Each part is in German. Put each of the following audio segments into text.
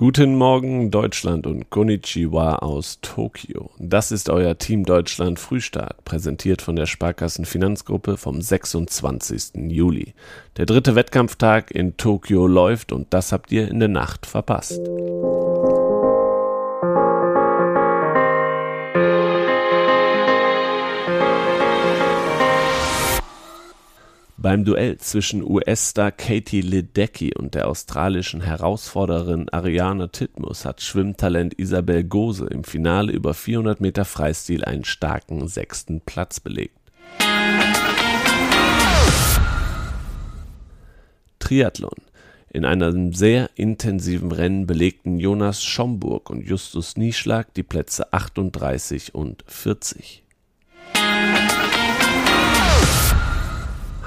Guten Morgen Deutschland und Konnichiwa aus Tokio. Das ist euer Team Deutschland Frühstart, präsentiert von der Sparkassen Finanzgruppe vom 26. Juli. Der dritte Wettkampftag in Tokio läuft und das habt ihr in der Nacht verpasst. Beim Duell zwischen US-Star Katie Ledecky und der australischen Herausforderin Ariana Titmus hat Schwimmtalent Isabel Gose im Finale über 400 Meter Freistil einen starken sechsten Platz belegt. Triathlon. In einem sehr intensiven Rennen belegten Jonas Schomburg und Justus Nieschlag die Plätze 38 und 40.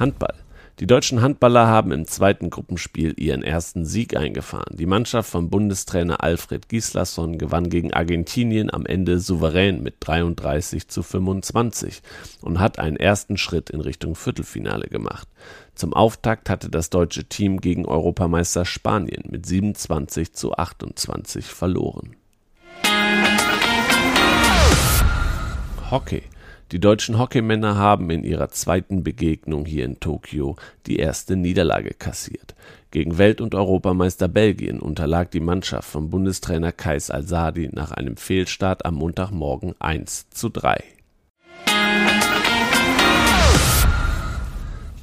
Handball. Die deutschen Handballer haben im zweiten Gruppenspiel ihren ersten Sieg eingefahren. Die Mannschaft von Bundestrainer Alfred Gislason gewann gegen Argentinien am Ende souverän mit 33 zu 25 und hat einen ersten Schritt in Richtung Viertelfinale gemacht. Zum Auftakt hatte das deutsche Team gegen Europameister Spanien mit 27 zu 28 verloren. Hockey. Die deutschen Hockeymänner haben in ihrer zweiten Begegnung hier in Tokio die erste Niederlage kassiert. Gegen Welt- und Europameister Belgien unterlag die Mannschaft von Bundestrainer Kais Al-Sadi nach einem Fehlstart am Montagmorgen 1 zu 3.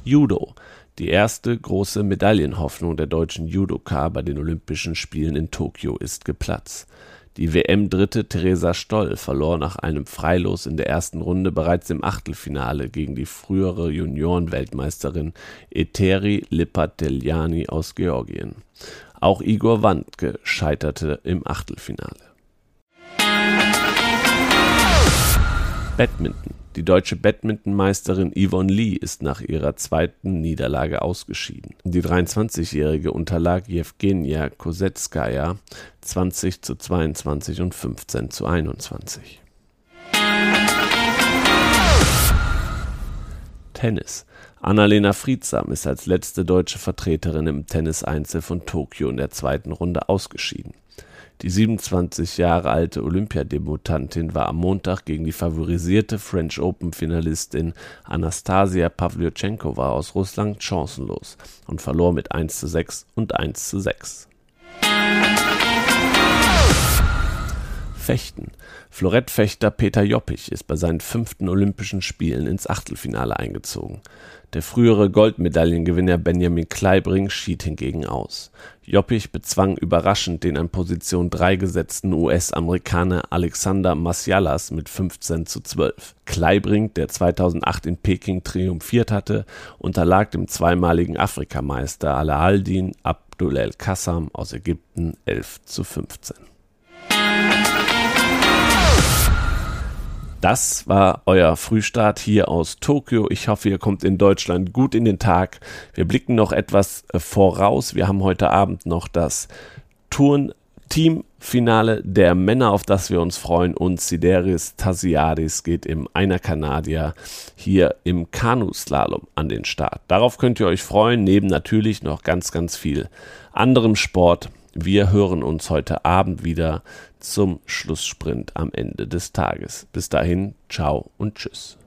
Judo. Die erste große Medaillenhoffnung der deutschen Judoka bei den Olympischen Spielen in Tokio ist geplatzt. Die WM-Dritte Theresa Stoll verlor nach einem Freilos in der ersten Runde bereits im Achtelfinale gegen die frühere Juniorenweltmeisterin Eteri Lipateljani aus Georgien. Auch Igor Wandke scheiterte im Achtelfinale. Badminton die deutsche Badmintonmeisterin Yvonne Lee ist nach ihrer zweiten Niederlage ausgeschieden. Die 23-Jährige unterlag Jewgenia Kosetskaya 20 zu 22 und 15 zu 21. Tennis. Annalena Friedsam ist als letzte deutsche Vertreterin im Tennis-Einzel von Tokio in der zweiten Runde ausgeschieden. Die 27 Jahre alte Olympiadebutantin war am Montag gegen die favorisierte French Open-Finalistin Anastasia Pawljuschenkova aus Russland chancenlos und verlor mit 1:6 und 1:6. Fechten. Florettfechter Peter Joppich ist bei seinen fünften Olympischen Spielen ins Achtelfinale eingezogen. Der frühere Goldmedaillengewinner Benjamin Kleibring schied hingegen aus. Joppich bezwang überraschend den an Position 3 gesetzten US-Amerikaner Alexander Masyalas mit 15 zu 12. Kleibring, der 2008 in Peking triumphiert hatte, unterlag dem zweimaligen Afrikameister Alaaldin Abdul El Kassam aus Ägypten 11 zu 15. Das war euer Frühstart hier aus Tokio. Ich hoffe, ihr kommt in Deutschland gut in den Tag. Wir blicken noch etwas äh, voraus. Wir haben heute Abend noch das Turn Teamfinale der Männer, auf das wir uns freuen. Und Sideris Tasiadis geht im Einer Kanadier hier im Kanuslalom an den Start. Darauf könnt ihr euch freuen, neben natürlich noch ganz, ganz viel anderem Sport. Wir hören uns heute Abend wieder zum Schlusssprint am Ende des Tages. Bis dahin, ciao und tschüss.